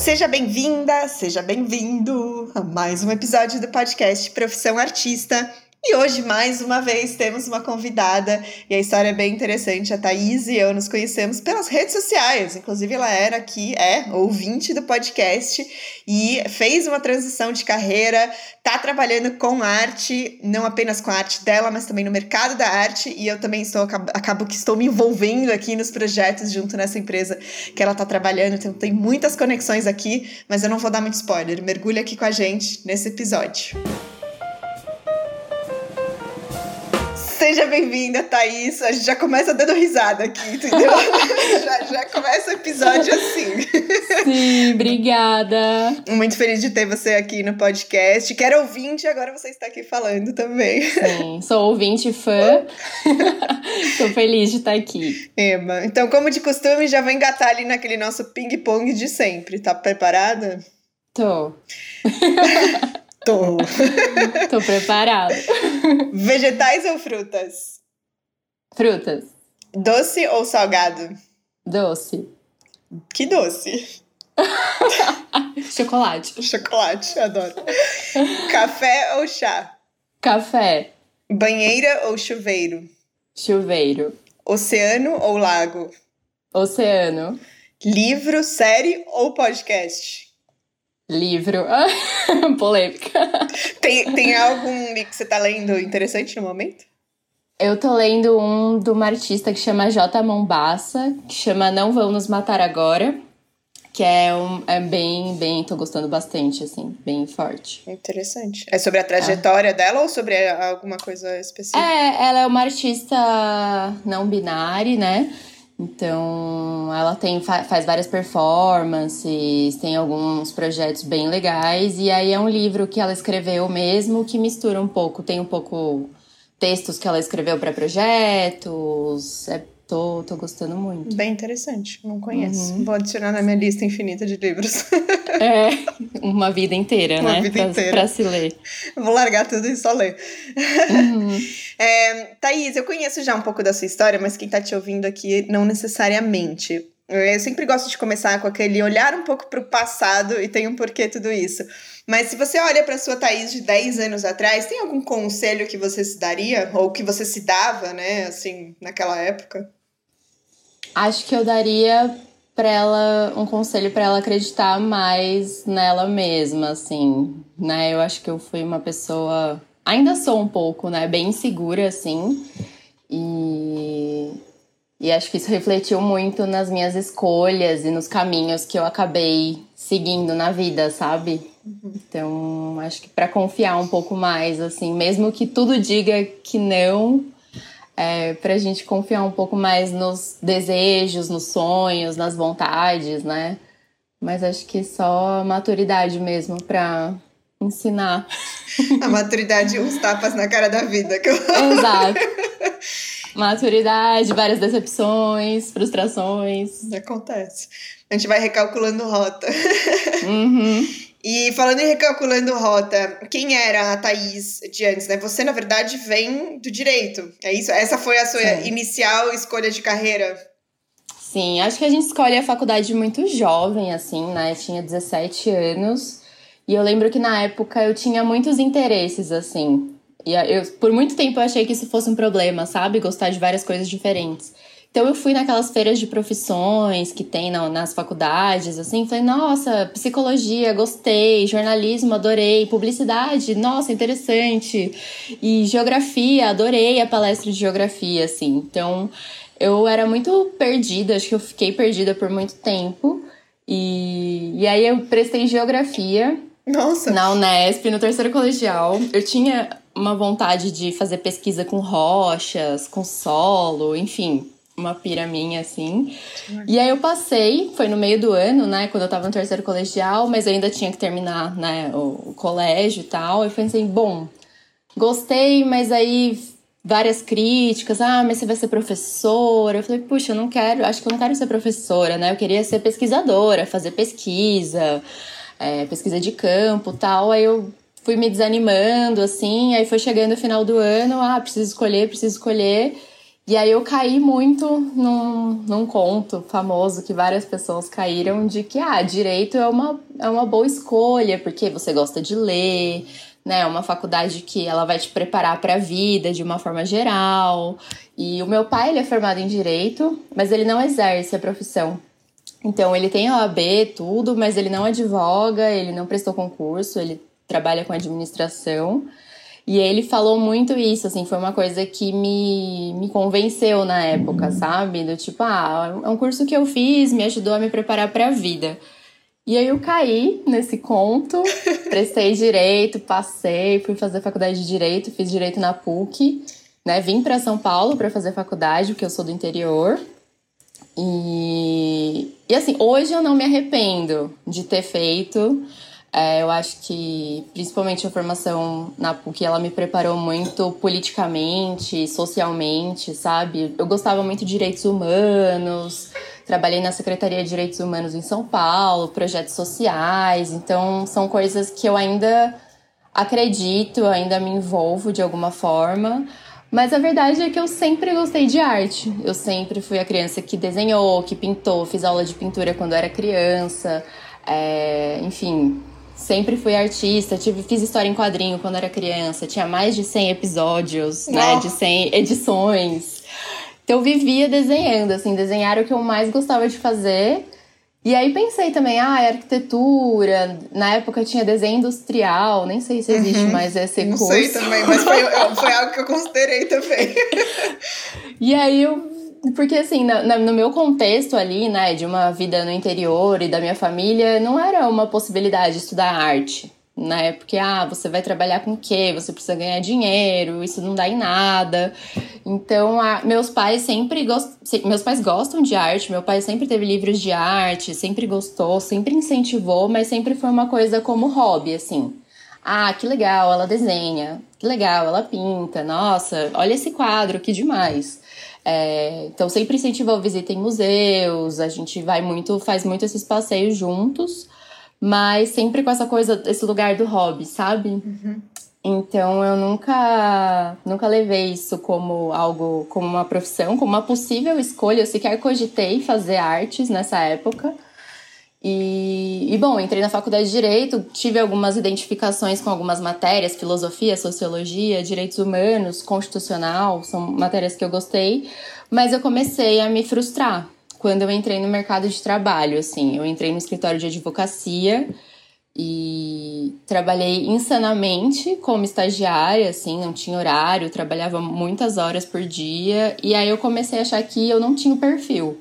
Seja bem-vinda, seja bem-vindo a mais um episódio do podcast Profissão Artista. E hoje, mais uma vez, temos uma convidada e a história é bem interessante. A Thaís e eu nos conhecemos pelas redes sociais. Inclusive, ela era aqui, é, ouvinte do podcast e fez uma transição de carreira, tá trabalhando com arte, não apenas com a arte dela, mas também no mercado da arte. E eu também estou, acabo que estou me envolvendo aqui nos projetos junto nessa empresa que ela tá trabalhando. Então, tem muitas conexões aqui, mas eu não vou dar muito spoiler. Mergulha aqui com a gente nesse episódio. Seja bem-vinda, Thaís. A gente já começa dando risada aqui, entendeu? já, já começa o episódio assim. Sim, obrigada. Muito feliz de ter você aqui no podcast. Quero ouvinte, agora você está aqui falando também. Sim, sou ouvinte fã. Estou feliz de estar aqui. Ema, então, como de costume, já vou engatar ali naquele nosso ping-pong de sempre. Tá preparada? Tô. Tô. Tô preparada. Vegetais ou frutas? Frutas. Doce ou salgado? Doce. Que doce? Chocolate. Chocolate, adoro. Café ou chá? Café. Banheira ou chuveiro? Chuveiro. Oceano ou lago? Oceano. Livro, série ou podcast? Livro. Polêmica. Tem, tem algum que você tá lendo interessante no momento? Eu tô lendo um de uma artista que chama J. Mombassa, que chama Não Vão Nos Matar Agora. Que é, um, é bem, bem, tô gostando bastante, assim, bem forte. Interessante. É sobre a trajetória é. dela ou sobre alguma coisa específica? É, ela é uma artista não binária, né? Então, ela tem, faz várias performances, tem alguns projetos bem legais, e aí é um livro que ela escreveu mesmo, que mistura um pouco, tem um pouco textos que ela escreveu para projetos, é Tô, tô gostando muito. Bem interessante, não conheço. Uhum. Vou adicionar na minha lista infinita de livros. É, uma vida inteira, uma né? Uma vida pra, inteira. Pra se ler. Vou largar tudo e só ler. Uhum. É, Thaís, eu conheço já um pouco da sua história, mas quem tá te ouvindo aqui não necessariamente. Eu sempre gosto de começar com aquele olhar um pouco para o passado e tem um porquê tudo isso. Mas se você olha para sua Thaís de 10 anos atrás, tem algum conselho que você se daria? Ou que você se dava, né, assim, naquela época? Acho que eu daria para ela um conselho para ela acreditar mais nela mesma, assim, né? Eu acho que eu fui uma pessoa, ainda sou um pouco, né, bem insegura assim. E e acho que isso refletiu muito nas minhas escolhas e nos caminhos que eu acabei seguindo na vida, sabe? Então, acho que para confiar um pouco mais, assim, mesmo que tudo diga que não, é, para a gente confiar um pouco mais nos desejos, nos sonhos, nas vontades, né? Mas acho que só maturidade mesmo para ensinar. A maturidade, uns tapas na cara da vida. Que eu... Exato. Maturidade, várias decepções, frustrações. Acontece. A gente vai recalculando rota. Uhum. E falando em recalculando rota, quem era a Thaís de antes, né? Você, na verdade, vem do direito. É isso? Essa foi a sua Sim. inicial escolha de carreira? Sim, acho que a gente escolhe a faculdade muito jovem, assim, né? tinha 17 anos. E eu lembro que na época eu tinha muitos interesses, assim. E eu, por muito tempo eu achei que isso fosse um problema, sabe? Gostar de várias coisas diferentes. Então eu fui naquelas feiras de profissões que tem nas faculdades, assim, falei, nossa, psicologia, gostei, jornalismo, adorei, publicidade, nossa, interessante. E geografia, adorei a palestra de geografia, assim. Então eu era muito perdida, acho que eu fiquei perdida por muito tempo. E, e aí eu prestei geografia. Nossa! Na Unesp, no terceiro colegial. Eu tinha uma vontade de fazer pesquisa com rochas, com solo, enfim, uma pira minha, assim. E aí eu passei, foi no meio do ano, né, quando eu tava no terceiro colegial, mas eu ainda tinha que terminar, né, o, o colégio e tal. Eu pensei, bom, gostei, mas aí várias críticas, ah, mas você vai ser professora. Eu falei, puxa, eu não quero, acho que eu não quero ser professora, né? Eu queria ser pesquisadora, fazer pesquisa, é, pesquisa de campo tal. Aí eu fui me desanimando, assim, aí foi chegando o final do ano, ah, preciso escolher, preciso escolher. E aí eu caí muito num, num conto famoso que várias pessoas caíram de que ah, direito é uma, é uma boa escolha, porque você gosta de ler, né? É uma faculdade que ela vai te preparar para a vida de uma forma geral. E o meu pai, ele é formado em direito, mas ele não exerce a profissão. Então, ele tem OAB, tudo, mas ele não advoga, ele não prestou concurso, ele trabalha com administração. E ele falou muito isso, assim, foi uma coisa que me, me convenceu na época, sabe? Do tipo, ah, é um curso que eu fiz, me ajudou a me preparar para a vida. E aí eu caí nesse conto, prestei direito, passei, fui fazer faculdade de direito, fiz direito na PUC, né? Vim para São Paulo para fazer faculdade, porque eu sou do interior. E, e assim, hoje eu não me arrependo de ter feito é, eu acho que, principalmente a formação na PUC, ela me preparou muito politicamente, socialmente, sabe? Eu gostava muito de direitos humanos, trabalhei na Secretaria de Direitos Humanos em São Paulo, projetos sociais, então são coisas que eu ainda acredito, ainda me envolvo de alguma forma. Mas a verdade é que eu sempre gostei de arte. Eu sempre fui a criança que desenhou, que pintou, fiz aula de pintura quando era criança. É, enfim, Sempre fui artista, tive, fiz história em quadrinho quando era criança, tinha mais de 100 episódios, né, de 100 edições. Então eu vivia desenhando, assim, desenhar o que eu mais gostava de fazer. E aí pensei também, ah, arquitetura, na época tinha desenho industrial, nem sei se existe uhum. mais esse curso. Não sei também, mas foi, foi algo que eu considerei também. e aí eu porque, assim, na, na, no meu contexto ali, né, de uma vida no interior e da minha família, não era uma possibilidade estudar arte, né? Porque, ah, você vai trabalhar com o quê? Você precisa ganhar dinheiro, isso não dá em nada. Então, a, meus pais sempre gostam. Meus pais gostam de arte, meu pai sempre teve livros de arte, sempre gostou, sempre incentivou, mas sempre foi uma coisa como hobby, assim. Ah, que legal, ela desenha. Que legal, ela pinta. Nossa, olha esse quadro, que demais. É, então sempre incentivou a visita em museus, a gente vai muito, faz muito esses passeios juntos, mas sempre com essa coisa, esse lugar do hobby, sabe? Uhum. Então eu nunca, nunca levei isso como algo, como uma profissão, como uma possível escolha. Eu sequer cogitei fazer artes nessa época. E, e, bom, entrei na faculdade de Direito, tive algumas identificações com algumas matérias, filosofia, sociologia, direitos humanos, constitucional, são matérias que eu gostei, mas eu comecei a me frustrar quando eu entrei no mercado de trabalho, assim. Eu entrei no escritório de advocacia e trabalhei insanamente como estagiária, assim, não tinha horário, trabalhava muitas horas por dia, e aí eu comecei a achar que eu não tinha o perfil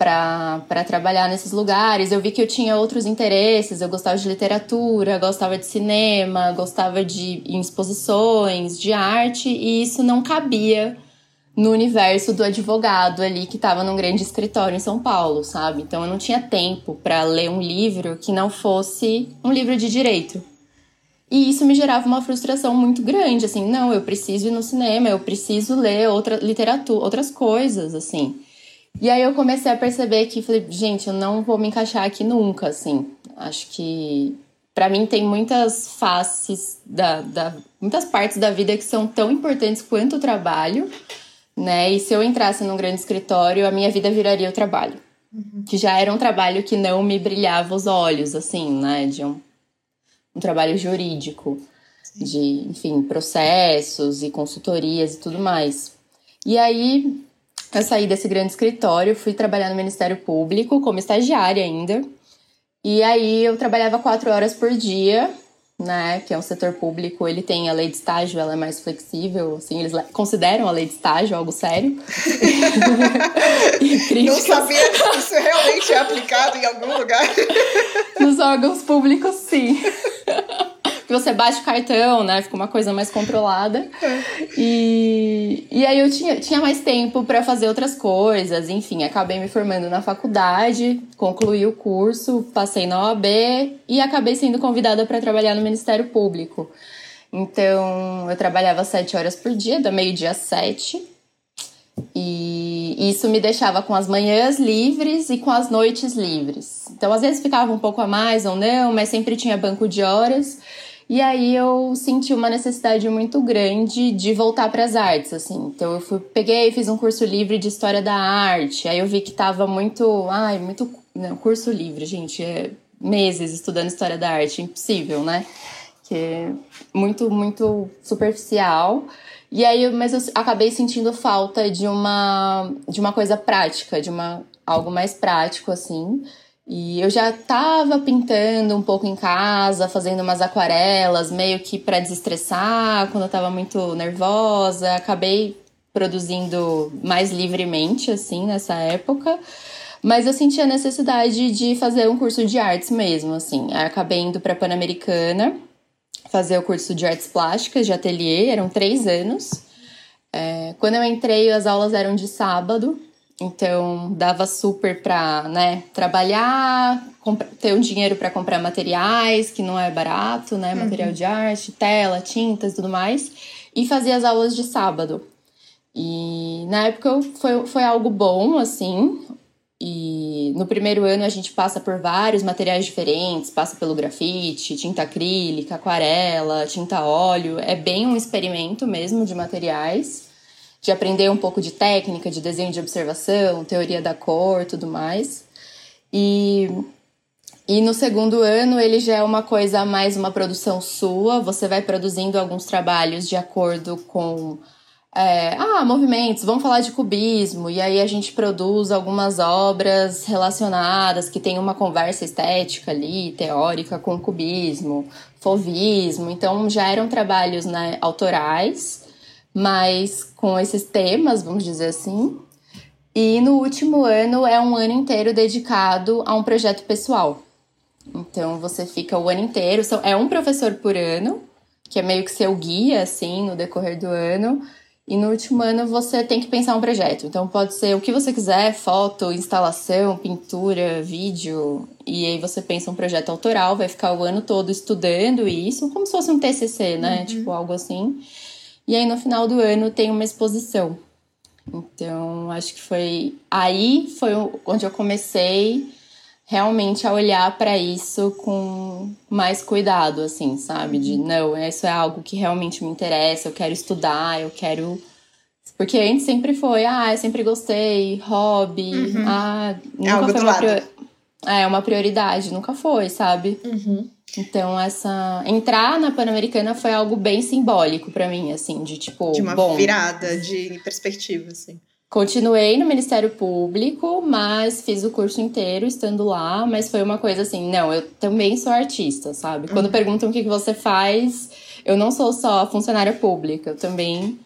para trabalhar nesses lugares. Eu vi que eu tinha outros interesses, eu gostava de literatura, gostava de cinema, gostava de exposições, de arte, e isso não cabia no universo do advogado ali que estava num grande escritório em São Paulo, sabe? Então eu não tinha tempo para ler um livro que não fosse um livro de direito. E isso me gerava uma frustração muito grande, assim, não, eu preciso ir no cinema, eu preciso ler outra literatura, outras coisas, assim. E aí eu comecei a perceber que falei, gente, eu não vou me encaixar aqui nunca, assim. Acho que para mim tem muitas faces da, da muitas partes da vida que são tão importantes quanto o trabalho, né? E se eu entrasse num grande escritório, a minha vida viraria o trabalho. Uhum. Que já era um trabalho que não me brilhava os olhos, assim, né? De um, um trabalho jurídico, Sim. de, enfim, processos e consultorias e tudo mais. E aí eu saí desse grande escritório, fui trabalhar no Ministério Público como estagiária ainda. E aí eu trabalhava quatro horas por dia, né? Que é um setor público, ele tem a lei de estágio, ela é mais flexível, assim, eles consideram a lei de estágio algo sério. Não sabia que isso realmente é aplicado em algum lugar. Nos órgãos públicos, sim que você bate o cartão, né? Fica uma coisa mais controlada. E, e aí eu tinha, tinha mais tempo para fazer outras coisas, enfim, acabei me formando na faculdade, concluí o curso, passei na OAB e acabei sendo convidada para trabalhar no Ministério Público. Então, eu trabalhava sete horas por dia, da meio-dia às sete. E isso me deixava com as manhãs livres e com as noites livres. Então, às vezes ficava um pouco a mais ou não, mas sempre tinha banco de horas. E aí eu senti uma necessidade muito grande de voltar para as artes, assim. Então eu fui, peguei, fiz um curso livre de história da arte. Aí eu vi que tava muito, ai, muito, não, curso livre, gente, é meses estudando história da arte, impossível, né? Que é muito, muito superficial. E aí, mas eu acabei sentindo falta de uma de uma coisa prática, de uma algo mais prático assim. E eu já estava pintando um pouco em casa, fazendo umas aquarelas, meio que para desestressar, quando eu estava muito nervosa. Acabei produzindo mais livremente, assim, nessa época. Mas eu senti a necessidade de fazer um curso de artes mesmo, assim. Aí acabei indo para Pan-Americana fazer o curso de artes plásticas de ateliê, eram três anos. É, quando eu entrei, as aulas eram de sábado, então, dava super para né, trabalhar, ter um dinheiro para comprar materiais, que não é barato, né? Uhum. Material de arte, tela, tintas e tudo mais. E fazia as aulas de sábado. E na época foi, foi algo bom, assim. E no primeiro ano a gente passa por vários materiais diferentes, passa pelo grafite, tinta acrílica, aquarela, tinta óleo. É bem um experimento mesmo de materiais de aprender um pouco de técnica, de desenho de observação, teoria da cor, tudo mais. E e no segundo ano ele já é uma coisa mais uma produção sua, você vai produzindo alguns trabalhos de acordo com é, ah, movimentos, vamos falar de cubismo, e aí a gente produz algumas obras relacionadas que tem uma conversa estética ali, teórica com cubismo, fovismo, então já eram trabalhos né, autorais mas com esses temas, vamos dizer assim. E no último ano é um ano inteiro dedicado a um projeto pessoal. Então você fica o ano inteiro, é um professor por ano, que é meio que seu guia, assim, no decorrer do ano. E no último ano você tem que pensar um projeto. Então pode ser o que você quiser, foto, instalação, pintura, vídeo. E aí você pensa um projeto autoral, vai ficar o ano todo estudando isso, como se fosse um TCC, né? Uhum. Tipo algo assim. E aí no final do ano tem uma exposição. Então, acho que foi aí foi onde eu comecei realmente a olhar para isso com mais cuidado, assim, sabe? De uhum. não, isso é algo que realmente me interessa, eu quero estudar, eu quero. Porque antes sempre foi, ah, eu sempre gostei, hobby, uhum. ah, nunca é foi uma, prior... é, uma prioridade, nunca foi, sabe? Uhum. Então, essa. Entrar na Pan-Americana foi algo bem simbólico para mim, assim, de tipo. De uma bom, virada de perspectiva, assim. Continuei no Ministério Público, mas fiz o curso inteiro estando lá, mas foi uma coisa assim, não, eu também sou artista, sabe? Quando uhum. perguntam o que você faz, eu não sou só funcionária pública, eu também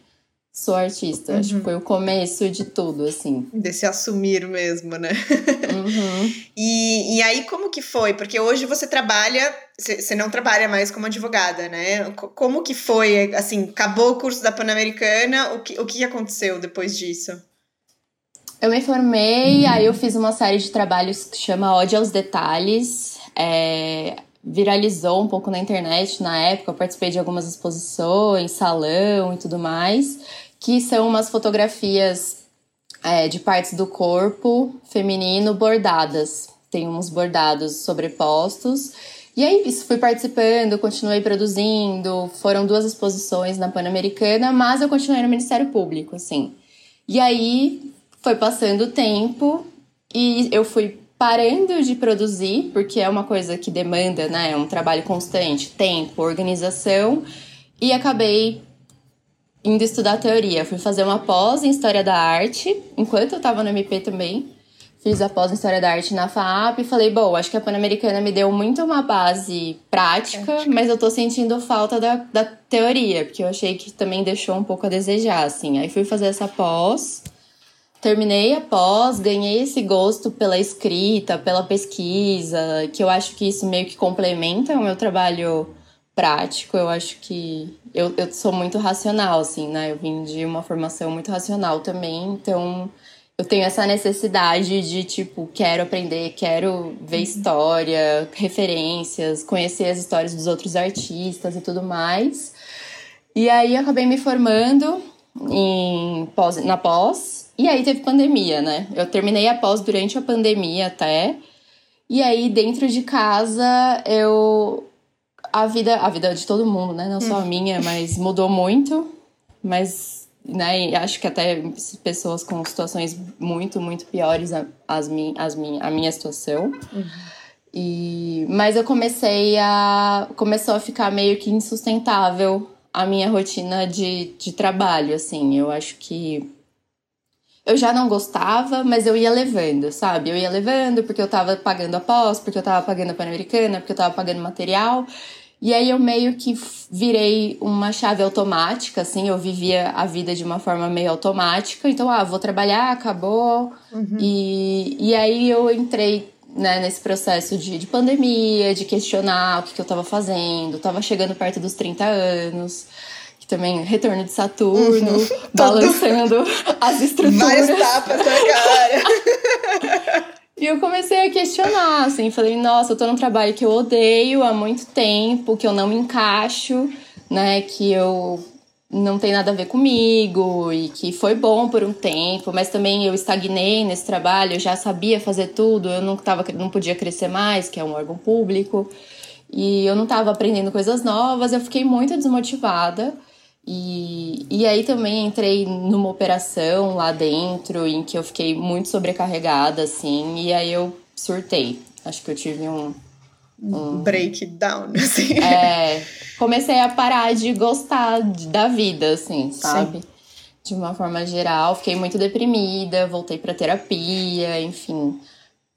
sou artista. Uhum. Acho que uhum. foi o começo de tudo, assim. Desse assumir mesmo, né? Uhum. e, e aí, como que foi? Porque hoje você trabalha, você não trabalha mais como advogada, né? Como que foi, assim, acabou o curso da Pan-Americana, o que, o que aconteceu depois disso? Eu me formei, aí eu fiz uma série de trabalhos que chama Ódio aos Detalhes. É, viralizou um pouco na internet na época, eu participei de algumas exposições, salão e tudo mais que são umas fotografias é, de partes do corpo feminino bordadas. Tem uns bordados sobrepostos. E aí, isso, fui participando, continuei produzindo. Foram duas exposições na Pan-Americana, mas eu continuei no Ministério Público, assim. E aí, foi passando o tempo e eu fui parando de produzir, porque é uma coisa que demanda, né? É um trabalho constante, tempo, organização. E acabei indo estudar teoria. Fui fazer uma pós em História da Arte, enquanto eu tava no MP também. Fiz a pós em História da Arte na FAP e falei, bom, acho que a Pan-Americana me deu muito uma base prática, prática, mas eu tô sentindo falta da, da teoria, porque eu achei que também deixou um pouco a desejar, assim. Aí fui fazer essa pós, terminei a pós, ganhei esse gosto pela escrita, pela pesquisa, que eu acho que isso meio que complementa o meu trabalho prático. Eu acho que eu, eu sou muito racional, assim, né? Eu vim de uma formação muito racional também, então eu tenho essa necessidade de, tipo, quero aprender, quero ver uhum. história, referências, conhecer as histórias dos outros artistas e tudo mais. E aí acabei me formando em pós, na pós, e aí teve pandemia, né? Eu terminei a pós durante a pandemia até. E aí, dentro de casa, eu a vida, a vida de todo mundo, né? Não só a hum. minha, mas mudou muito. Mas, né, acho que até pessoas com situações muito, muito piores as, mi, as mi, a minha situação. Uhum. E, mas eu comecei a. Começou a ficar meio que insustentável a minha rotina de, de trabalho, assim. Eu acho que eu já não gostava, mas eu ia levando, sabe? Eu ia levando porque eu tava pagando a pós, porque eu tava pagando a Pan-Americana, porque eu tava pagando material. E aí eu meio que virei uma chave automática, assim, eu vivia a vida de uma forma meio automática. Então, ah, vou trabalhar, acabou. Uhum. E, e aí eu entrei né, nesse processo de, de pandemia, de questionar o que, que eu tava fazendo. Tava chegando perto dos 30 anos que também retorno de Saturno, uhum. balançando as estruturas. Várias tapas na cara. e eu comecei a questionar, assim, falei, nossa, eu tô num trabalho que eu odeio há muito tempo, que eu não me encaixo, né, que eu não tem nada a ver comigo e que foi bom por um tempo, mas também eu estagnei nesse trabalho, eu já sabia fazer tudo, eu não, tava, não podia crescer mais, que é um órgão público, e eu não estava aprendendo coisas novas, eu fiquei muito desmotivada. E, e aí também entrei numa operação lá dentro em que eu fiquei muito sobrecarregada, assim, e aí eu surtei. Acho que eu tive um. Um breakdown, assim. É. Comecei a parar de gostar da vida, assim, sabe? Sim. De uma forma geral. Fiquei muito deprimida, voltei pra terapia, enfim.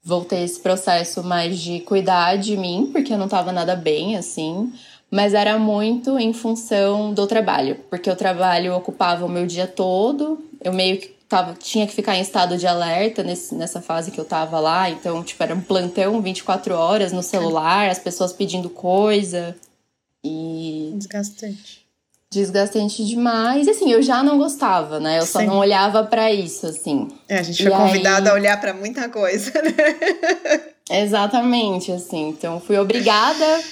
Voltei esse processo mais de cuidar de mim, porque eu não tava nada bem, assim mas era muito em função do trabalho, porque o trabalho ocupava o meu dia todo, eu meio que tava, tinha que ficar em estado de alerta nesse, nessa fase que eu tava lá, então, tipo, era um plantão 24 horas no celular, as pessoas pedindo coisa e... Desgastante. Desgastante demais. E assim, eu já não gostava, né? Eu Sim. só não olhava para isso, assim. É, a gente foi convidada aí... a olhar para muita coisa, né? Exatamente, assim. Então, fui obrigada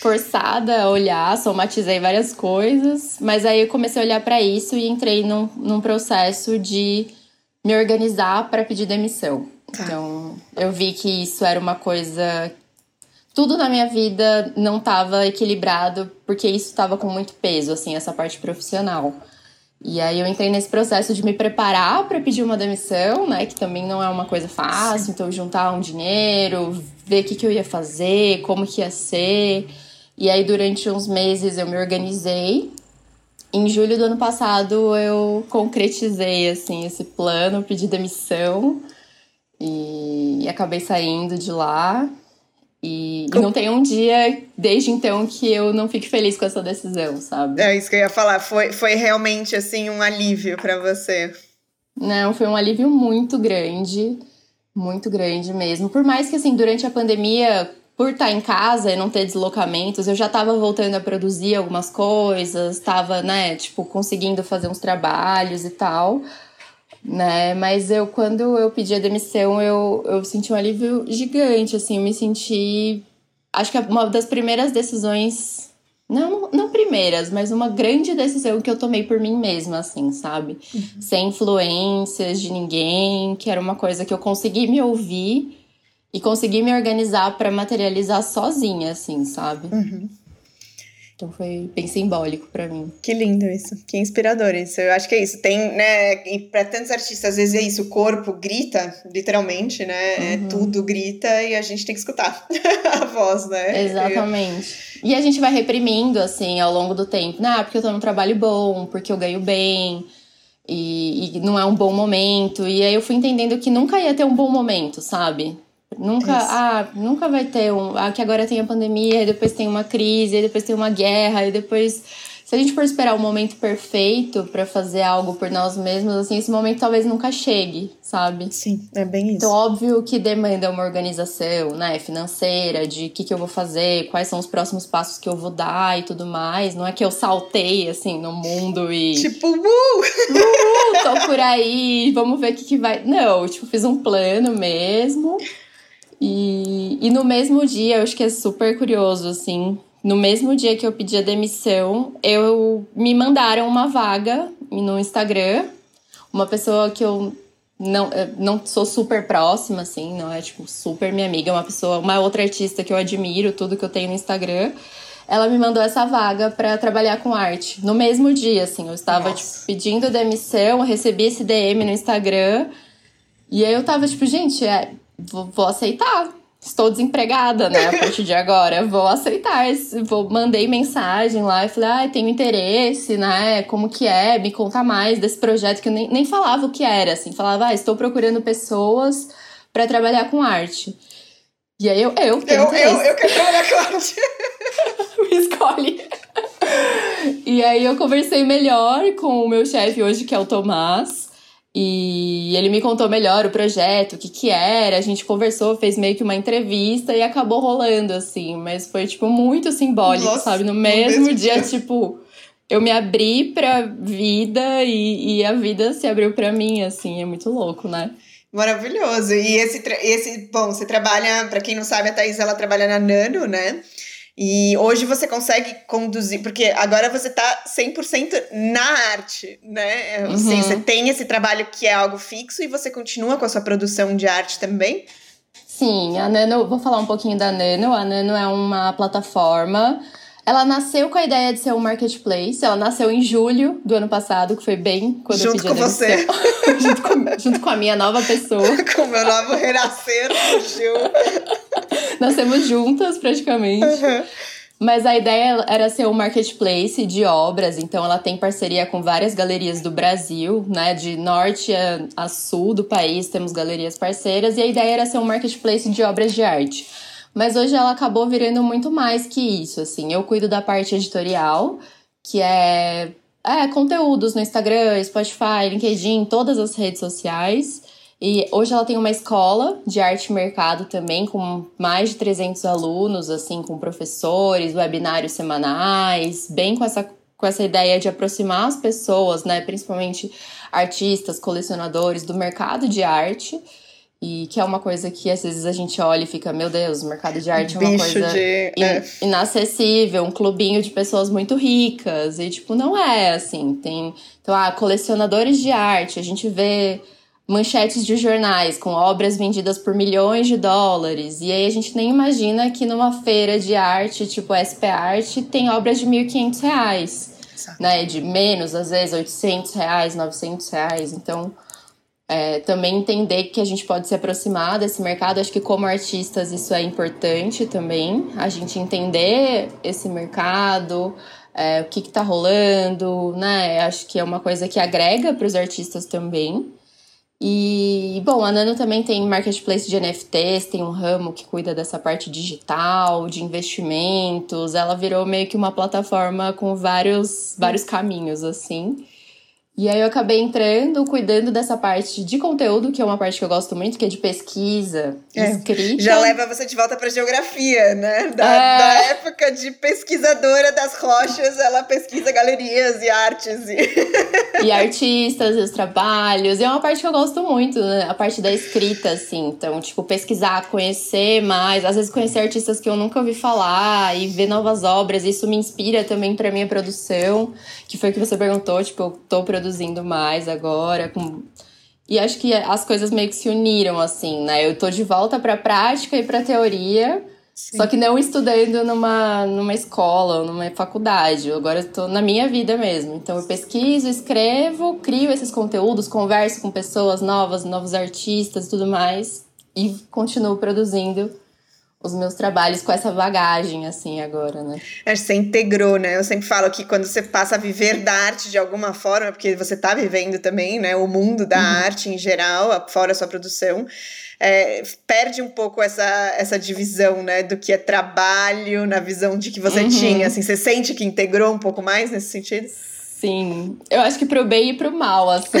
forçada a olhar, somatizei várias coisas, mas aí eu comecei a olhar para isso e entrei num, num processo de me organizar para pedir demissão. Tá. Então, eu vi que isso era uma coisa. Tudo na minha vida não estava equilibrado, porque isso estava com muito peso, assim, essa parte profissional. E aí eu entrei nesse processo de me preparar para pedir uma demissão, né? Que também não é uma coisa fácil. Então, juntar um dinheiro, ver o que, que eu ia fazer, como que ia ser. E aí, durante uns meses, eu me organizei. Em julho do ano passado, eu concretizei, assim, esse plano, pedi demissão. E, e acabei saindo de lá. E, e, não tem um dia desde então que eu não fique feliz com essa decisão, sabe? É isso que eu ia falar. Foi, foi realmente, assim, um alívio para você. Não, foi um alívio muito grande. Muito grande mesmo. Por mais que, assim, durante a pandemia, por estar em casa e não ter deslocamentos, eu já estava voltando a produzir algumas coisas, estava, né, tipo, conseguindo fazer uns trabalhos e tal, né? Mas eu, quando eu pedi a demissão, eu, eu senti um alívio gigante, assim, me senti. Acho que é uma das primeiras decisões. Não, não primeiras, mas uma grande decisão que eu tomei por mim mesma, assim, sabe? Uhum. Sem influências de ninguém, que era uma coisa que eu consegui me ouvir e conseguir me organizar para materializar sozinha, assim, sabe? Uhum. Então foi bem simbólico para mim. Que lindo isso, que inspirador isso. Eu acho que é isso. Tem, né, para tantos artistas, às vezes é isso, o corpo grita, literalmente, né? É uhum. É, tudo grita e a gente tem que escutar a voz, né? Exatamente. E a gente vai reprimindo, assim, ao longo do tempo. Ah, porque eu tô num trabalho bom, porque eu ganho bem. E, e não é um bom momento. E aí eu fui entendendo que nunca ia ter um bom momento, sabe? Nunca, Isso. ah, nunca vai ter um. Ah, que agora tem a pandemia, e depois tem uma crise, e depois tem uma guerra, e depois. Se a gente for esperar o momento perfeito para fazer algo por nós mesmos, assim, esse momento talvez nunca chegue, sabe? Sim, é bem isso. Então, óbvio que demanda uma organização, né, financeira, de o que, que eu vou fazer, quais são os próximos passos que eu vou dar e tudo mais. Não é que eu saltei, assim, no mundo e. Tipo, uh! uh tô por aí, vamos ver o que, que vai. Não, tipo, fiz um plano mesmo. E, e no mesmo dia, eu acho que é super curioso, assim. No mesmo dia que eu pedi a demissão, eu me mandaram uma vaga no Instagram. Uma pessoa que eu não, não sou super próxima, assim, não é tipo super minha amiga, é uma pessoa, uma outra artista que eu admiro, tudo que eu tenho no Instagram. ela me mandou essa vaga para trabalhar com arte. No mesmo dia, assim, eu estava tipo, pedindo demissão, recebi esse DM no Instagram. E aí eu tava tipo, gente, é, vou, vou aceitar. Estou desempregada, né? A partir de agora, vou aceitar. Vou, mandei mensagem lá e falei, ah, tenho interesse, né? Como que é? Me conta mais desse projeto que eu nem, nem falava o que era, assim. Falava, ah, estou procurando pessoas para trabalhar com arte. E aí eu, eu, eu, eu, eu quero trabalhar com arte. Me escolhe. E aí eu conversei melhor com o meu chefe hoje, que é o Tomás. E ele me contou melhor o projeto, o que que era, a gente conversou, fez meio que uma entrevista e acabou rolando, assim. Mas foi, tipo, muito simbólico, Nossa, sabe? No mesmo, mesmo dia, dia, tipo, eu me abri pra vida e, e a vida se abriu pra mim, assim. É muito louco, né? Maravilhoso. E esse, esse bom, você trabalha, para quem não sabe, a Thaís, ela trabalha na Nano, né? E hoje você consegue conduzir, porque agora você tá 100% na arte, né? Uhum. Assim, você tem esse trabalho que é algo fixo e você continua com a sua produção de arte também? Sim, a Nano, vou falar um pouquinho da Nano. A Nano é uma plataforma ela nasceu com a ideia de ser um marketplace. Ela nasceu em julho do ano passado, que foi bem quando junto eu pedi com você. junto, com, junto com a minha nova pessoa. com o meu novo renascer, surgiu. Nascemos juntas, praticamente. Uhum. Mas a ideia era ser um marketplace de obras, então ela tem parceria com várias galerias do Brasil, né? De norte a, a sul do país temos galerias parceiras, e a ideia era ser um marketplace de obras de arte. Mas hoje ela acabou virando muito mais que isso, assim. Eu cuido da parte editorial, que é, é conteúdos no Instagram, Spotify, LinkedIn, todas as redes sociais. E hoje ela tem uma escola de arte e mercado também, com mais de 300 alunos, assim, com professores, webinários semanais, bem com essa, com essa ideia de aproximar as pessoas, né, principalmente artistas, colecionadores do mercado de arte e que é uma coisa que às vezes a gente olha e fica, meu Deus, o mercado de arte é uma coisa de... in é. inacessível, um clubinho de pessoas muito ricas. E, tipo, não é assim. Tem. Então, ah, colecionadores de arte, a gente vê manchetes de jornais com obras vendidas por milhões de dólares. E aí a gente nem imagina que numa feira de arte, tipo SP Arte, tem obras de 1.500 reais. Né? De menos, às vezes, 800 reais, 900 reais. Então é, também entender que a gente pode se aproximar desse mercado. Acho que como artistas isso é importante também, a gente entender esse mercado, é, o que está rolando, né? Acho que é uma coisa que agrega para os artistas também. E, bom, a Nano também tem marketplace de NFTs, tem um ramo que cuida dessa parte digital, de investimentos. Ela virou meio que uma plataforma com vários, vários caminhos, assim. E aí eu acabei entrando, cuidando dessa parte de conteúdo, que é uma parte que eu gosto muito, que é de pesquisa, é. escrita. Já leva você de volta para geografia, né? Da, é. da, época de pesquisadora das rochas, ela pesquisa galerias e artes. E, e artistas, os trabalhos. E é uma parte que eu gosto muito, né? A parte da escrita, assim. Então, tipo, pesquisar, conhecer mais. Às vezes conhecer artistas que eu nunca ouvi falar e ver novas obras. Isso me inspira também para minha produção, que foi o que você perguntou. Tipo, eu tô produzindo produzindo mais agora. Com... E acho que as coisas meio que se uniram, assim, né? Eu tô de volta pra prática e pra teoria. Sim. Só que não estudando numa, numa escola ou numa faculdade. Agora eu tô na minha vida mesmo. Então eu pesquiso, escrevo, crio esses conteúdos, converso com pessoas novas, novos artistas e tudo mais. E continuo produzindo os meus trabalhos com essa bagagem, assim, agora, né? É, você integrou, né? Eu sempre falo que quando você passa a viver da arte de alguma forma, porque você está vivendo também, né? O mundo da uhum. arte em geral, fora a sua produção, é, perde um pouco essa, essa divisão, né? Do que é trabalho, na visão de que você uhum. tinha, assim. Você sente que integrou um pouco mais nesse sentido? Sim. Eu acho que pro bem e pro mal, assim.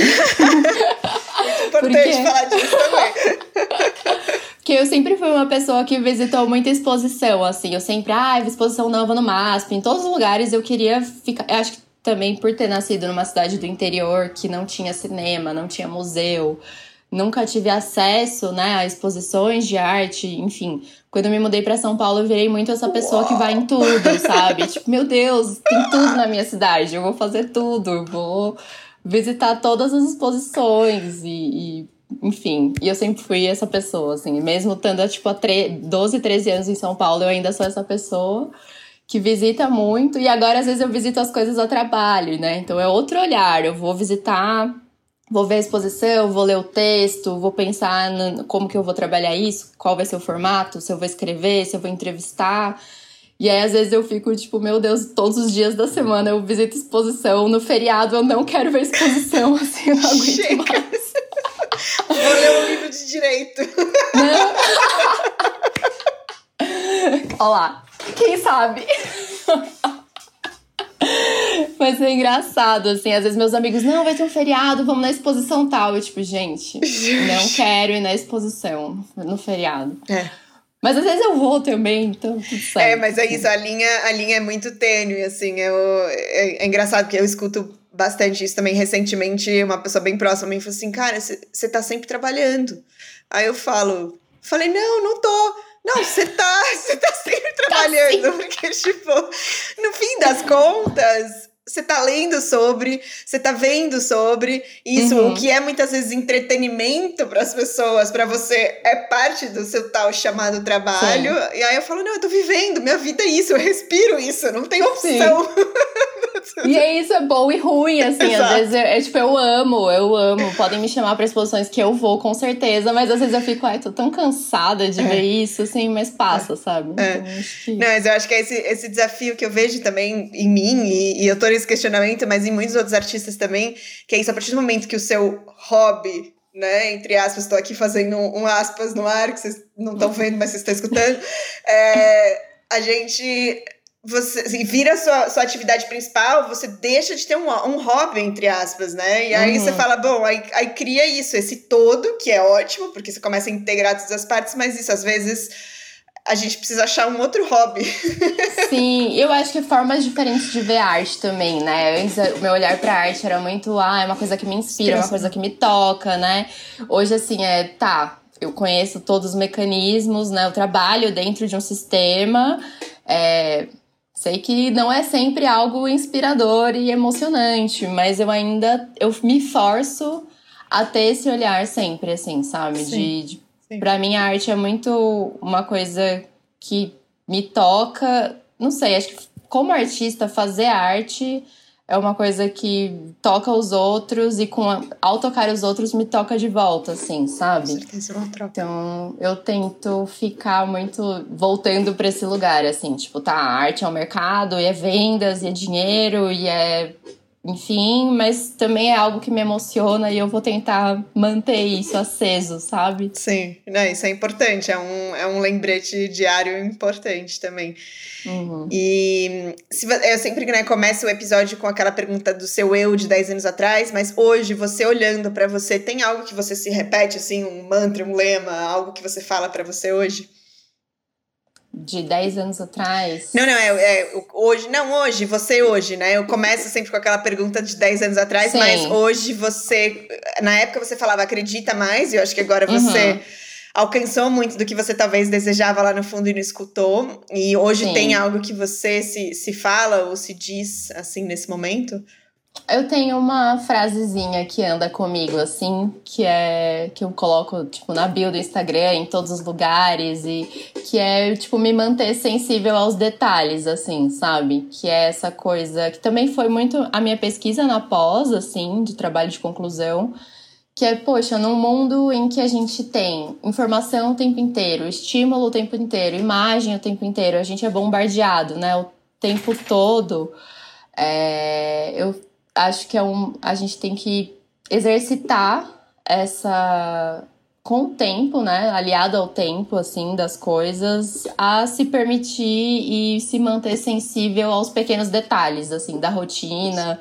Muito importante porque... falar disso também. que eu sempre fui uma pessoa que visitou muita exposição, assim. Eu sempre, ah, exposição nova no MASP. Em todos os lugares eu queria ficar. Eu acho que também por ter nascido numa cidade do interior que não tinha cinema, não tinha museu, nunca tive acesso, né, a exposições de arte, enfim. Quando eu me mudei para São Paulo, eu virei muito essa pessoa que vai em tudo, sabe? tipo, meu Deus, tem tudo na minha cidade, eu vou fazer tudo, vou visitar todas as exposições e, e enfim, e eu sempre fui essa pessoa, assim, mesmo estando, tipo, há 12, 13 anos em São Paulo, eu ainda sou essa pessoa que visita muito, e agora às vezes eu visito as coisas a trabalho, né? Então é outro olhar. Eu vou visitar, vou ver a exposição, vou ler o texto, vou pensar no, como que eu vou trabalhar isso, qual vai ser o formato, se eu vou escrever, se eu vou entrevistar. E aí, às vezes, eu fico, tipo, meu Deus, todos os dias da semana eu visito exposição. No feriado eu não quero ver exposição, assim, eu não aguento Chega. mais. Vou ler um livro de direito. Não. Olha lá, quem sabe? Mas é engraçado, assim. Às vezes meus amigos, não, vai ter um feriado, vamos na exposição tal. Eu, tipo, gente, não quero ir na exposição no feriado. É. Mas às vezes eu vou também, então tudo certo. É, mas é isso, a linha, a linha é muito tênue, assim. Eu, é, é engraçado porque eu escuto bastante isso também. Recentemente, uma pessoa bem próxima mim falou assim: Cara, você tá sempre trabalhando. Aí eu falo, falei, não, não tô. Não, você tá, você tá sempre tá trabalhando. Tá porque, tipo, no fim das contas, você tá lendo sobre, você tá vendo sobre isso, uhum. o que é muitas vezes entretenimento para as pessoas, para você é parte do seu tal chamado trabalho. Sim. E aí eu falo, não, eu tô vivendo, minha vida é isso, eu respiro isso, não tem opção. e é isso, é bom e ruim, assim, Exato. às vezes é, é, tipo, eu amo, eu amo, podem me chamar para exposições que eu vou com certeza, mas às vezes eu fico, ai, tô tão cansada de é. ver isso, assim, mas passa, sabe? É. Então, que... Não, mas eu acho que é esse, esse desafio que eu vejo também em mim, e, e eu tô esse questionamento, mas em muitos outros artistas também, que é isso, a partir do momento que o seu hobby, né, entre aspas, estou aqui fazendo um, um, aspas no ar, que vocês não estão vendo, mas vocês estão escutando, é, a gente você assim, vira sua, sua atividade principal, você deixa de ter um, um hobby, entre aspas, né? E aí uhum. você fala, bom, aí, aí cria isso, esse todo, que é ótimo, porque você começa a integrar todas as partes, mas isso às vezes a gente precisa achar um outro hobby. Sim, eu acho que formas diferentes de ver arte também, né? Antes o meu olhar pra arte era muito, ah, é uma coisa que me inspira, é uma coisa que me toca, né? Hoje, assim, é, tá, eu conheço todos os mecanismos, né? Eu trabalho dentro de um sistema. É, sei que não é sempre algo inspirador e emocionante, mas eu ainda eu me forço a ter esse olhar sempre, assim, sabe? Sim. De, de para mim, a arte é muito uma coisa que me toca. Não sei, acho que como artista, fazer arte é uma coisa que toca os outros e com a, ao tocar os outros me toca de volta, assim, sabe? Com certeza é uma troca. Então eu tento ficar muito voltando para esse lugar, assim, tipo, tá, a arte é o mercado, e é vendas, e é dinheiro, e é enfim, mas também é algo que me emociona e eu vou tentar manter isso aceso, sabe? Sim, não, isso é importante, é um, é um lembrete diário importante também. Uhum. E se, eu sempre né, começo o episódio com aquela pergunta do seu eu de 10 anos atrás, mas hoje, você olhando para você, tem algo que você se repete, assim, um mantra, um lema, algo que você fala para você hoje? De 10 anos atrás? Não, não, é, é, hoje, não, hoje, você hoje, né? Eu começo sempre com aquela pergunta de 10 anos atrás, Sim. mas hoje você, na época você falava acredita mais, e eu acho que agora você uhum. alcançou muito do que você talvez desejava lá no fundo e não escutou, e hoje Sim. tem algo que você se, se fala ou se diz, assim, nesse momento? Eu tenho uma frasezinha que anda comigo, assim, que é que eu coloco, tipo, na bio do Instagram, em todos os lugares, e que é, tipo, me manter sensível aos detalhes, assim, sabe? Que é essa coisa que também foi muito a minha pesquisa na pós, assim, de trabalho de conclusão, que é, poxa, num mundo em que a gente tem informação o tempo inteiro, estímulo o tempo inteiro, imagem o tempo inteiro, a gente é bombardeado, né, o tempo todo. É, eu acho que é um, a gente tem que exercitar essa com o tempo, né, aliado ao tempo assim das coisas, a se permitir e se manter sensível aos pequenos detalhes assim da rotina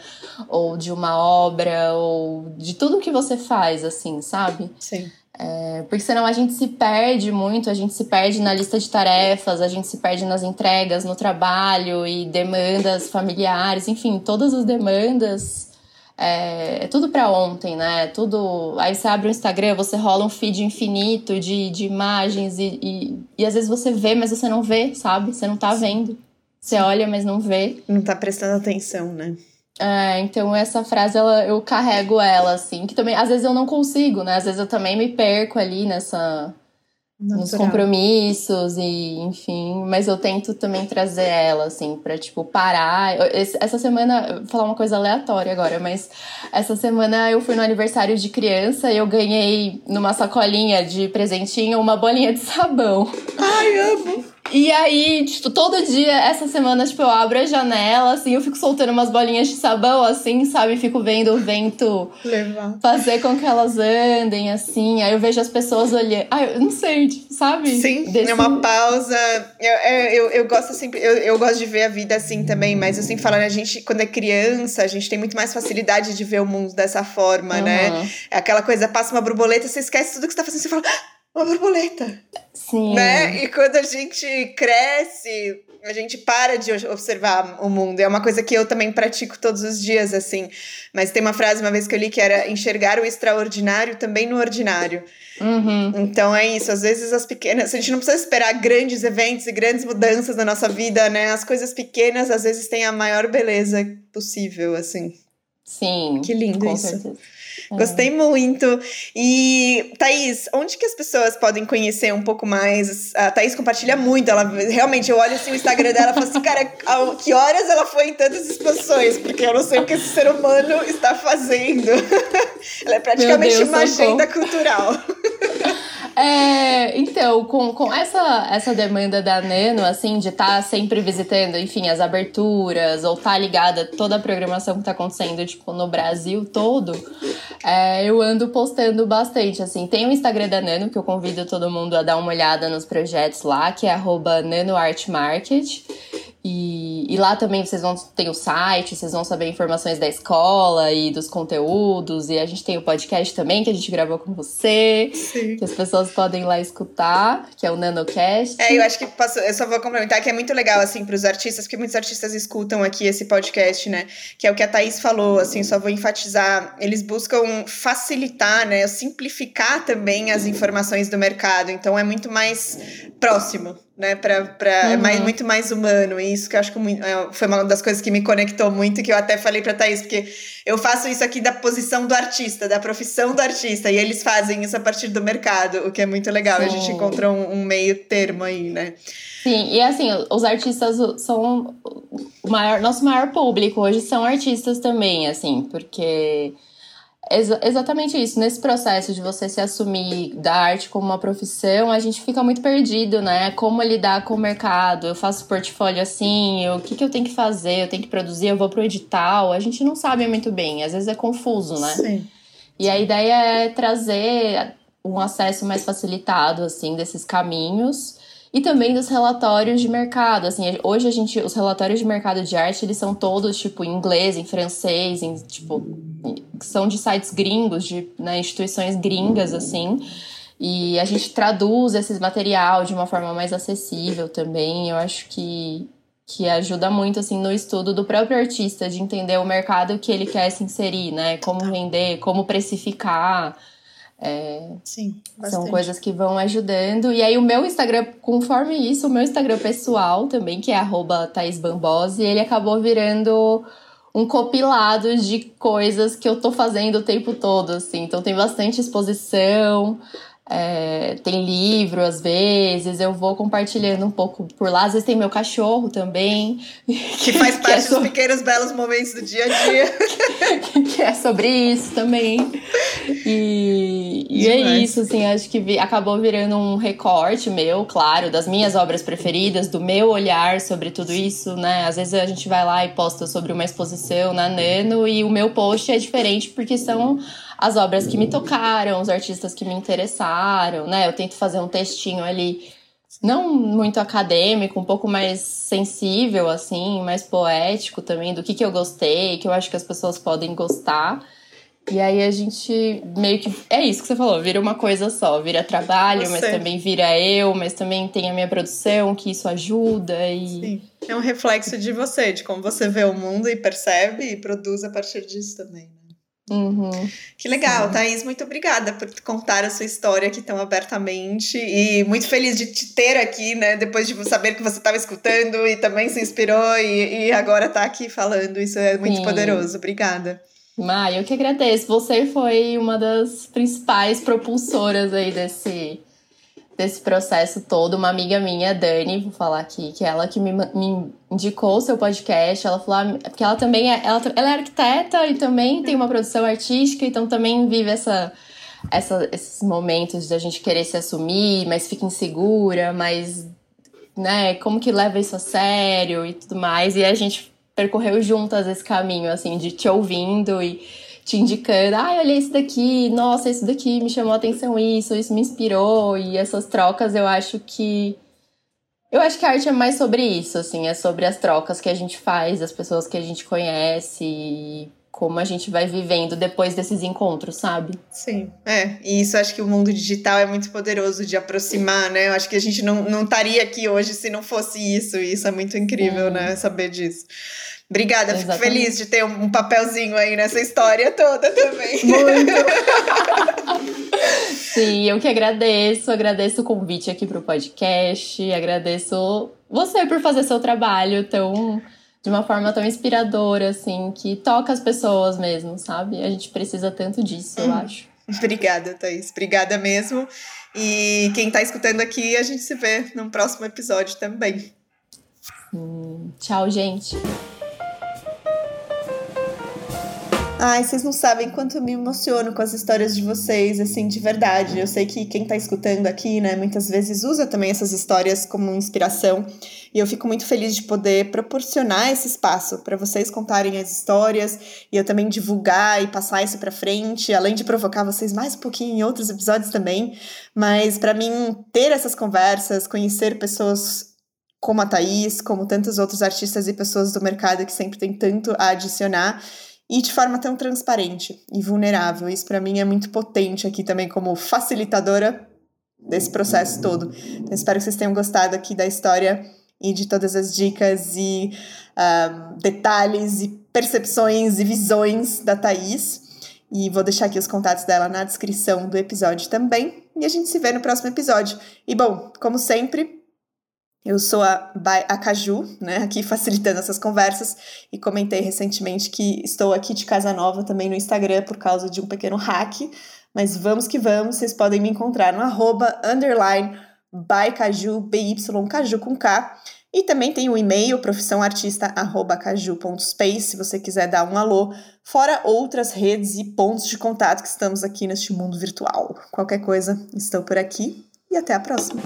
ou de uma obra ou de tudo que você faz assim, sabe? Sim. É, porque senão a gente se perde muito, a gente se perde na lista de tarefas, a gente se perde nas entregas, no trabalho e demandas familiares, enfim, todas as demandas. É, é tudo para ontem, né? Tudo. Aí você abre o Instagram, você rola um feed infinito de, de imagens e, e, e às vezes você vê, mas você não vê, sabe? Você não tá vendo. Você olha, mas não vê. Não tá prestando atenção, né? É, então essa frase ela, eu carrego ela, assim, que também às vezes eu não consigo, né? Às vezes eu também me perco ali nessa, Natural. nos compromissos e enfim, mas eu tento também trazer ela assim para tipo parar. Essa semana, vou falar uma coisa aleatória agora, mas essa semana eu fui no aniversário de criança e eu ganhei numa sacolinha de presentinho uma bolinha de sabão. Ai, amo. E aí, tipo, todo dia, essa semana, tipo, eu abro a janela, assim, eu fico soltando umas bolinhas de sabão, assim, sabe? Fico vendo o vento Levar. fazer com que elas andem, assim. Aí eu vejo as pessoas olhando. Ah, eu não sei, sabe? Sim, Desse... é uma pausa. Eu, é, eu, eu gosto sempre, eu, eu gosto de ver a vida assim também, mas eu sempre falo, né, a gente, quando é criança, a gente tem muito mais facilidade de ver o mundo dessa forma, uhum. né? É aquela coisa, passa uma borboleta, você esquece tudo que você tá fazendo, você fala uma borboleta. Sim. Né? E quando a gente cresce, a gente para de observar o mundo. É uma coisa que eu também pratico todos os dias, assim. Mas tem uma frase uma vez que eu li que era enxergar o extraordinário também no ordinário. Uhum. Então é isso. Às vezes as pequenas. A gente não precisa esperar grandes eventos e grandes mudanças na nossa vida, né? As coisas pequenas às vezes têm a maior beleza possível, assim. Sim. Que lindo isso. Certeza. Gostei muito. E, Thaís, onde que as pessoas podem conhecer um pouco mais? A Thaís compartilha muito. Ela realmente, eu olho assim o Instagram dela e falo assim, cara, que horas ela foi em tantas exposições? Porque eu não sei o que esse ser humano está fazendo. ela é praticamente Deus, uma agenda cultural. É, então, com, com essa, essa demanda da Nano, assim, de estar tá sempre visitando, enfim, as aberturas, ou estar tá ligada toda a programação que está acontecendo, tipo, no Brasil todo, é, eu ando postando bastante, assim. Tem o Instagram da Nano, que eu convido todo mundo a dar uma olhada nos projetos lá, que é nanoartmarket. E, e, lá também vocês vão ter o site, vocês vão saber informações da escola e dos conteúdos. E a gente tem o podcast também que a gente gravou com você, Sim. que as pessoas podem lá escutar, que é o NanoCast. É, eu acho que posso, eu só vou complementar que é muito legal assim para os artistas, porque muitos artistas escutam aqui esse podcast, né? Que é o que a Thaís falou, assim, só vou enfatizar. Eles buscam facilitar, né? Simplificar também as informações do mercado. Então é muito mais próximo né, para uhum. é mais, muito mais humano. E isso que eu acho que é, foi uma das coisas que me conectou muito, que eu até falei para Thaís, porque eu faço isso aqui da posição do artista, da profissão do artista, e eles fazem isso a partir do mercado, o que é muito legal. Sim. A gente encontra um, um, meio termo aí, né? Sim, e assim, os artistas são o maior, nosso maior público hoje são artistas também, assim, porque Ex exatamente isso. Nesse processo de você se assumir da arte como uma profissão, a gente fica muito perdido, né? Como lidar com o mercado? Eu faço portfólio assim, eu, o que, que eu tenho que fazer? Eu tenho que produzir, eu vou pro edital. A gente não sabe muito bem, às vezes é confuso, né? Sim. E a ideia é trazer um acesso mais facilitado, assim, desses caminhos e também dos relatórios de mercado. Assim, hoje a gente, os relatórios de mercado de arte, eles são todos tipo em inglês, em francês, em tipo são de sites gringos, de né, instituições gringas assim. E a gente traduz esse material de uma forma mais acessível também. Eu acho que que ajuda muito assim no estudo do próprio artista de entender o mercado que ele quer se inserir, né? Como vender, como precificar. É, Sim, bastante. São coisas que vão ajudando. E aí, o meu Instagram, conforme isso, o meu Instagram pessoal também, que é @thaisbambose, ele acabou virando um compilado de coisas que eu tô fazendo o tempo todo, assim. Então, tem bastante exposição. É, tem livro, às vezes, eu vou compartilhando um pouco por lá. Às vezes tem meu cachorro também. Que faz parte que é sobre... dos pequenos belos momentos do dia a dia. que é sobre isso também. E, e é isso, assim, acho que vi, acabou virando um recorte meu, claro, das minhas obras preferidas, do meu olhar sobre tudo isso, né? Às vezes a gente vai lá e posta sobre uma exposição na Nano e o meu post é diferente porque são as obras que me tocaram, os artistas que me interessaram, né? Eu tento fazer um textinho ali não muito acadêmico, um pouco mais sensível, assim, mais poético também, do que, que eu gostei, que eu acho que as pessoas podem gostar. E aí a gente meio que. É isso que você falou, vira uma coisa só. Vira trabalho, você. mas também vira eu, mas também tem a minha produção, que isso ajuda. E... Sim. É um reflexo de você, de como você vê o mundo e percebe e produz a partir disso também. Uhum. Que legal, Sim. Thaís. Muito obrigada por contar a sua história aqui tão abertamente. E muito feliz de te ter aqui, né? Depois de saber que você estava escutando e também se inspirou e, e agora está aqui falando. Isso é muito Sim. poderoso. Obrigada. Mai, eu que agradeço. Você foi uma das principais propulsoras aí desse desse processo todo, uma amiga minha, Dani, vou falar aqui, que é ela que me, me indicou o seu podcast, ela falou, ah, porque ela também é, ela, ela é arquiteta e também tem uma produção artística, então também vive essa, essa, esses momentos de a gente querer se assumir, mas fica insegura, mas, né, como que leva isso a sério e tudo mais, e a gente percorreu juntas esse caminho, assim, de te ouvindo e te indicando, ai, ah, olha isso daqui, nossa, isso daqui me chamou a atenção isso, isso me inspirou, e essas trocas eu acho que. Eu acho que a arte é mais sobre isso, assim, é sobre as trocas que a gente faz, as pessoas que a gente conhece, como a gente vai vivendo depois desses encontros, sabe? Sim, é. E isso acho que o mundo digital é muito poderoso de aproximar, né? Eu acho que a gente não, não estaria aqui hoje se não fosse isso, e isso é muito incrível, né? Saber disso. Obrigada, Exatamente. fico feliz de ter um papelzinho aí nessa história toda também. Muito. Sim, eu que agradeço, agradeço o convite aqui para o podcast, agradeço você por fazer seu trabalho tão de uma forma tão inspiradora, assim, que toca as pessoas mesmo, sabe? A gente precisa tanto disso, eu hum. acho. Obrigada, Thaís. Obrigada mesmo. E quem está escutando aqui, a gente se vê num próximo episódio também. Tchau, gente. Ai, vocês não sabem quanto eu me emociono com as histórias de vocês, assim, de verdade. Eu sei que quem tá escutando aqui, né, muitas vezes usa também essas histórias como inspiração. E eu fico muito feliz de poder proporcionar esse espaço para vocês contarem as histórias e eu também divulgar e passar isso para frente, além de provocar vocês mais um pouquinho em outros episódios também. Mas para mim ter essas conversas, conhecer pessoas como a Thaís, como tantos outros artistas e pessoas do mercado que sempre tem tanto a adicionar, e de forma tão transparente e vulnerável. Isso para mim é muito potente aqui também como facilitadora desse processo todo. Então espero que vocês tenham gostado aqui da história e de todas as dicas e um, detalhes e percepções e visões da Thaís. E vou deixar aqui os contatos dela na descrição do episódio também. E a gente se vê no próximo episódio. E bom, como sempre, eu sou a, a Caju, né, aqui facilitando essas conversas, e comentei recentemente que estou aqui de casa nova também no Instagram por causa de um pequeno hack, mas vamos que vamos, vocês podem me encontrar no arroba underline by Caju, Caju com K, e também tem o e-mail profissãoartista@caju.space, se você quiser dar um alô, fora outras redes e pontos de contato que estamos aqui neste mundo virtual. Qualquer coisa, estou por aqui e até a próxima.